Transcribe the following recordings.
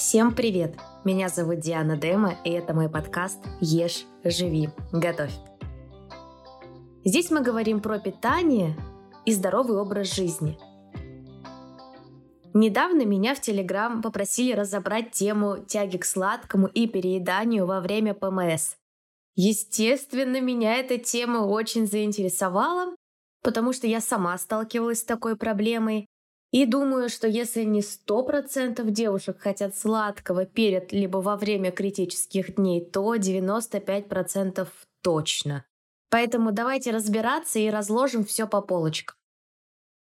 Всем привет! Меня зовут Диана Дема, и это мой подкаст «Ешь, живи, готовь». Здесь мы говорим про питание и здоровый образ жизни. Недавно меня в Телеграм попросили разобрать тему тяги к сладкому и перееданию во время ПМС. Естественно, меня эта тема очень заинтересовала, потому что я сама сталкивалась с такой проблемой и думаю, что если не 100% девушек хотят сладкого перед либо во время критических дней, то 95% точно. Поэтому давайте разбираться и разложим все по полочкам.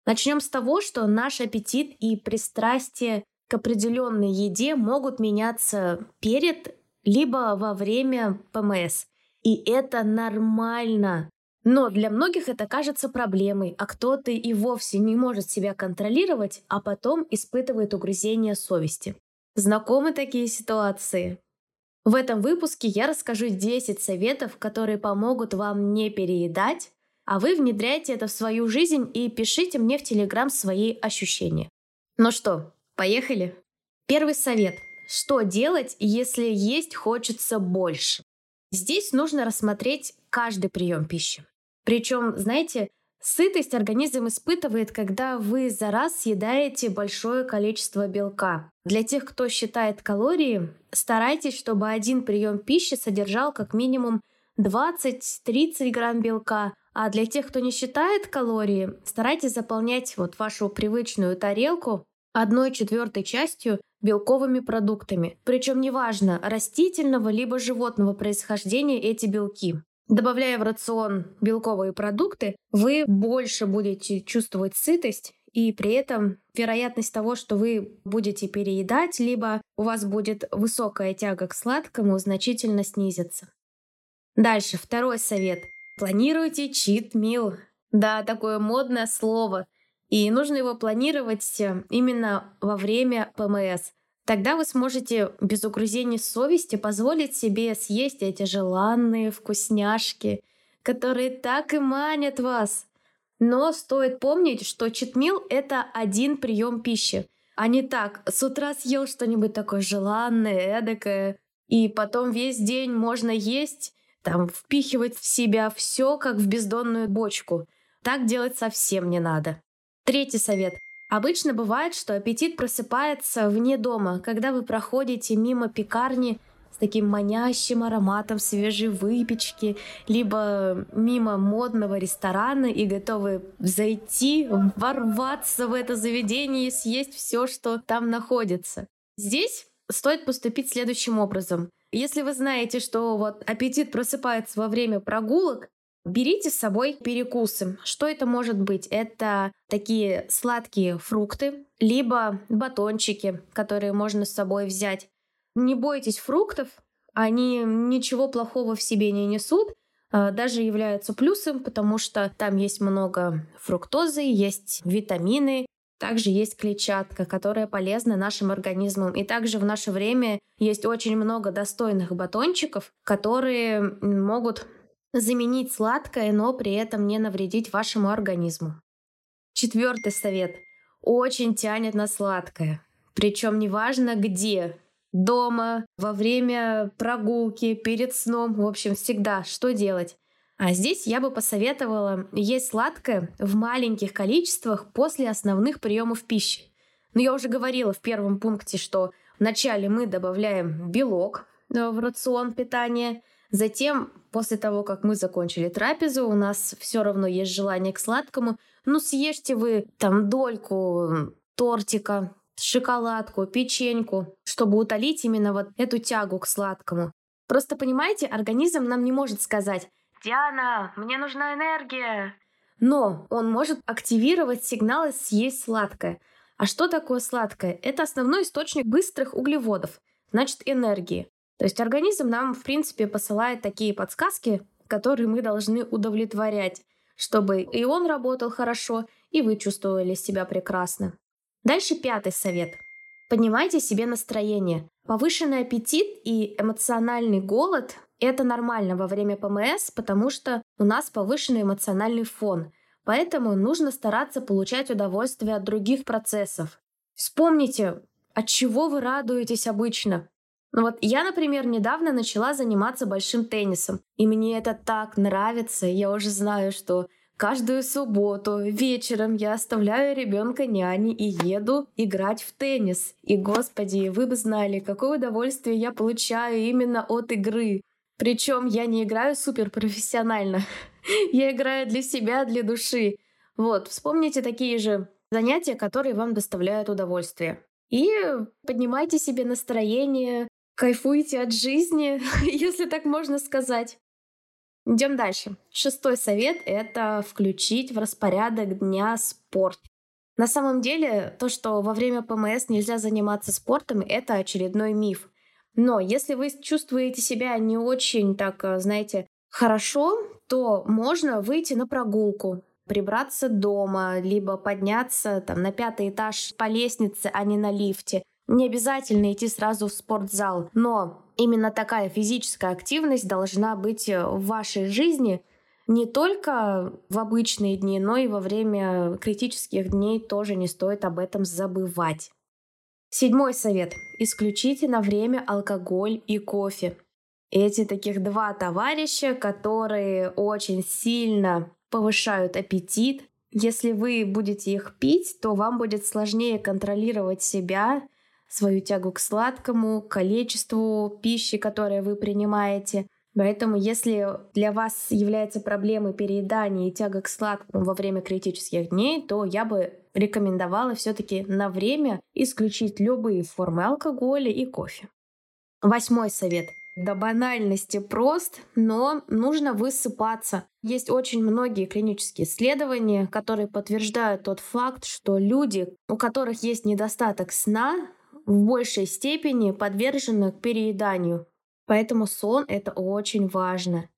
Начнем с того, что наш аппетит и пристрастие к определенной еде могут меняться перед либо во время ПМС. И это нормально. Но для многих это кажется проблемой, а кто-то и вовсе не может себя контролировать, а потом испытывает угрызение совести. Знакомы такие ситуации? В этом выпуске я расскажу 10 советов, которые помогут вам не переедать, а вы внедряйте это в свою жизнь и пишите мне в Телеграм свои ощущения. Ну что, поехали? Первый совет. Что делать, если есть хочется больше? Здесь нужно рассмотреть каждый прием пищи. Причем, знаете, сытость организм испытывает, когда вы за раз съедаете большое количество белка. Для тех, кто считает калории, старайтесь, чтобы один прием пищи содержал как минимум 20-30 грамм белка, а для тех, кто не считает калории, старайтесь заполнять вот вашу привычную тарелку одной четвертой частью белковыми продуктами. Причем неважно, растительного либо животного происхождения эти белки. Добавляя в рацион белковые продукты, вы больше будете чувствовать сытость, и при этом вероятность того, что вы будете переедать, либо у вас будет высокая тяга к сладкому, значительно снизится. Дальше, второй совет. Планируйте чит-мил. Да, такое модное слово. И нужно его планировать именно во время ПМС. Тогда вы сможете без угрызений совести позволить себе съесть эти желанные вкусняшки, которые так и манят вас. Но стоит помнить, что читмил — это один прием пищи, а не так, с утра съел что-нибудь такое желанное, эдакое, и потом весь день можно есть, там, впихивать в себя все, как в бездонную бочку. Так делать совсем не надо. Третий совет. Обычно бывает, что аппетит просыпается вне дома, когда вы проходите мимо пекарни с таким манящим ароматом свежей выпечки, либо мимо модного ресторана и готовы зайти, ворваться в это заведение и съесть все, что там находится. Здесь стоит поступить следующим образом. Если вы знаете, что вот аппетит просыпается во время прогулок, Берите с собой перекусы. Что это может быть? Это такие сладкие фрукты, либо батончики, которые можно с собой взять. Не бойтесь фруктов, они ничего плохого в себе не несут, а, даже являются плюсом, потому что там есть много фруктозы, есть витамины, также есть клетчатка, которая полезна нашим организмам. И также в наше время есть очень много достойных батончиков, которые могут Заменить сладкое, но при этом не навредить вашему организму. Четвертый совет. Очень тянет на сладкое. Причем неважно где. Дома, во время прогулки, перед сном. В общем, всегда. Что делать? А здесь я бы посоветовала есть сладкое в маленьких количествах после основных приемов пищи. Но я уже говорила в первом пункте, что вначале мы добавляем белок э, в рацион питания – Затем, после того, как мы закончили трапезу, у нас все равно есть желание к сладкому. Ну, съешьте вы там дольку тортика, шоколадку, печеньку, чтобы утолить именно вот эту тягу к сладкому. Просто понимаете, организм нам не может сказать «Диана, мне нужна энергия!» Но он может активировать сигналы съесть сладкое. А что такое сладкое? Это основной источник быстрых углеводов, значит энергии. То есть организм нам, в принципе, посылает такие подсказки, которые мы должны удовлетворять, чтобы и он работал хорошо, и вы чувствовали себя прекрасно. Дальше пятый совет. Поднимайте себе настроение. Повышенный аппетит и эмоциональный голод – это нормально во время ПМС, потому что у нас повышенный эмоциональный фон. Поэтому нужно стараться получать удовольствие от других процессов. Вспомните, От чего вы радуетесь обычно? Ну вот я, например, недавно начала заниматься большим теннисом, и мне это так нравится. Я уже знаю, что каждую субботу вечером я оставляю ребенка няни и еду играть в теннис. И, господи, вы бы знали, какое удовольствие я получаю именно от игры. Причем я не играю супер профессионально. я играю для себя, для души. Вот, вспомните такие же занятия, которые вам доставляют удовольствие. И поднимайте себе настроение, Кайфуйте от жизни, если так можно сказать. Идем дальше. Шестой совет — это включить в распорядок дня спорт. На самом деле, то, что во время ПМС нельзя заниматься спортом, это очередной миф. Но если вы чувствуете себя не очень, так, э, знаете, хорошо, то можно выйти на прогулку, прибраться дома, либо подняться там, на пятый этаж по лестнице, а не на лифте — не обязательно идти сразу в спортзал, но именно такая физическая активность должна быть э, в вашей жизни не только в обычные дни, но и во время критических дней тоже не стоит об этом забывать. Седьмой совет. Исключите на время алкоголь и кофе. Эти таких два товарища, которые очень сильно повышают аппетит. Если вы будете их пить, то вам будет сложнее контролировать себя свою тягу к сладкому, к количеству пищи, которую вы принимаете. Поэтому, если для вас является проблемой переедания и тяга к сладкому во время критических дней, то я бы рекомендовала все-таки на время исключить любые формы алкоголя и кофе. Восьмой совет. До банальности прост, но нужно высыпаться. Есть очень многие клинические исследования, которые подтверждают тот факт, что люди, у которых есть недостаток сна, в большей степени подвержены к перееданию. Поэтому сон — это очень важно.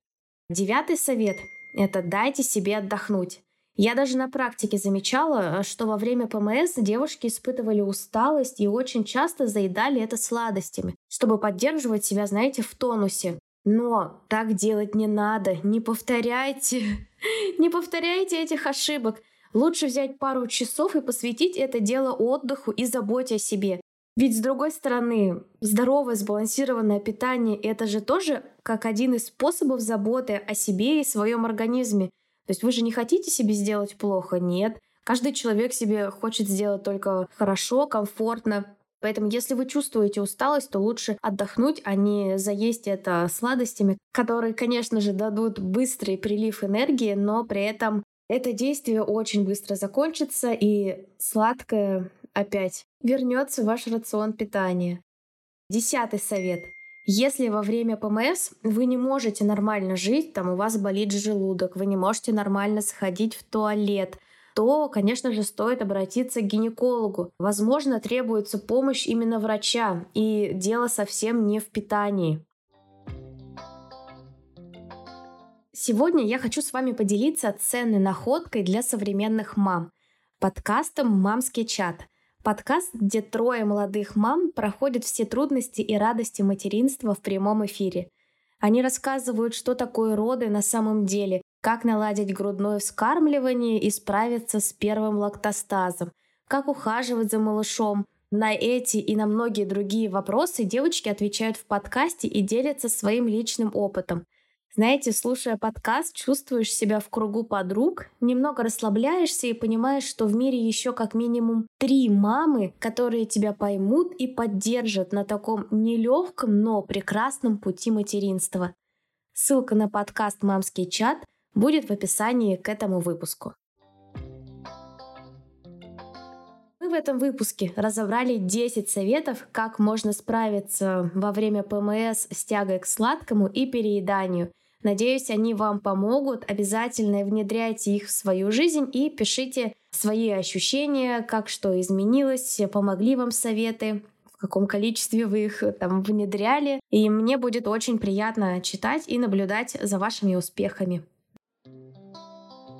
Девятый совет — это дайте себе отдохнуть. Я даже на практике замечала, что во время ПМС девушки испытывали усталость и очень часто заедали это сладостями, чтобы поддерживать себя, знаете, в тонусе. Но так делать не надо, не повторяйте, не повторяйте этих ошибок. Лучше взять пару часов и посвятить это дело отдыху и заботе о себе. Ведь с другой стороны, здоровое сбалансированное питание — это же тоже как один из способов заботы о себе и своем организме. То есть вы же не хотите себе сделать плохо, нет. Каждый человек себе хочет сделать только хорошо, комфортно. Поэтому, если вы чувствуете усталость, то лучше отдохнуть, а не заесть это сладостями, которые, конечно же, дадут быстрый прилив энергии, но при этом это действие очень быстро закончится, и сладкое опять вернется ваш рацион питания. Десятый совет. Если во время ПМС вы не можете нормально жить, там у вас болит желудок, вы не можете нормально сходить в туалет, то, конечно же, стоит обратиться к гинекологу. Возможно, требуется помощь именно врача, и дело совсем не в питании. Сегодня я хочу с вами поделиться ценной находкой для современных мам – подкастом «Мамский чат», Подкаст, где трое молодых мам проходят все трудности и радости материнства в прямом эфире. Они рассказывают, что такое роды на самом деле, как наладить грудное вскармливание и справиться с первым лактостазом, как ухаживать за малышом. На эти и на многие другие вопросы девочки отвечают в подкасте и делятся своим личным опытом – знаете, слушая подкаст, чувствуешь себя в кругу подруг, немного расслабляешься и понимаешь, что в мире еще как минимум три мамы, которые тебя поймут и поддержат на таком нелегком, но прекрасном пути материнства. Ссылка на подкаст «Мамский чат» будет в описании к этому выпуску. В этом выпуске разобрали 10 советов, как можно справиться во время ПМС с тягой к сладкому и перееданию – Надеюсь, они вам помогут. Обязательно внедряйте их в свою жизнь и пишите свои ощущения, как что изменилось, помогли вам советы, в каком количестве вы их там внедряли. И мне будет очень приятно читать и наблюдать за вашими успехами.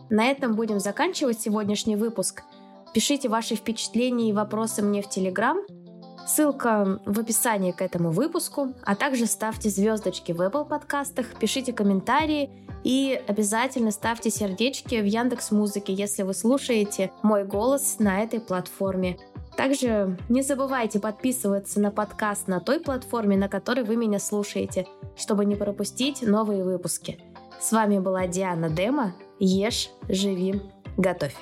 На этом будем заканчивать сегодняшний выпуск. Пишите ваши впечатления и вопросы мне в Телеграм. Ссылка в описании к этому выпуску, а также ставьте звездочки в Apple подкастах, пишите комментарии и обязательно ставьте сердечки в Яндекс Музыке, если вы слушаете мой голос на этой платформе. Также не забывайте подписываться на подкаст на той платформе, на которой вы меня слушаете, чтобы не пропустить новые выпуски. С вами была Диана Дема. Ешь, живи, готовь.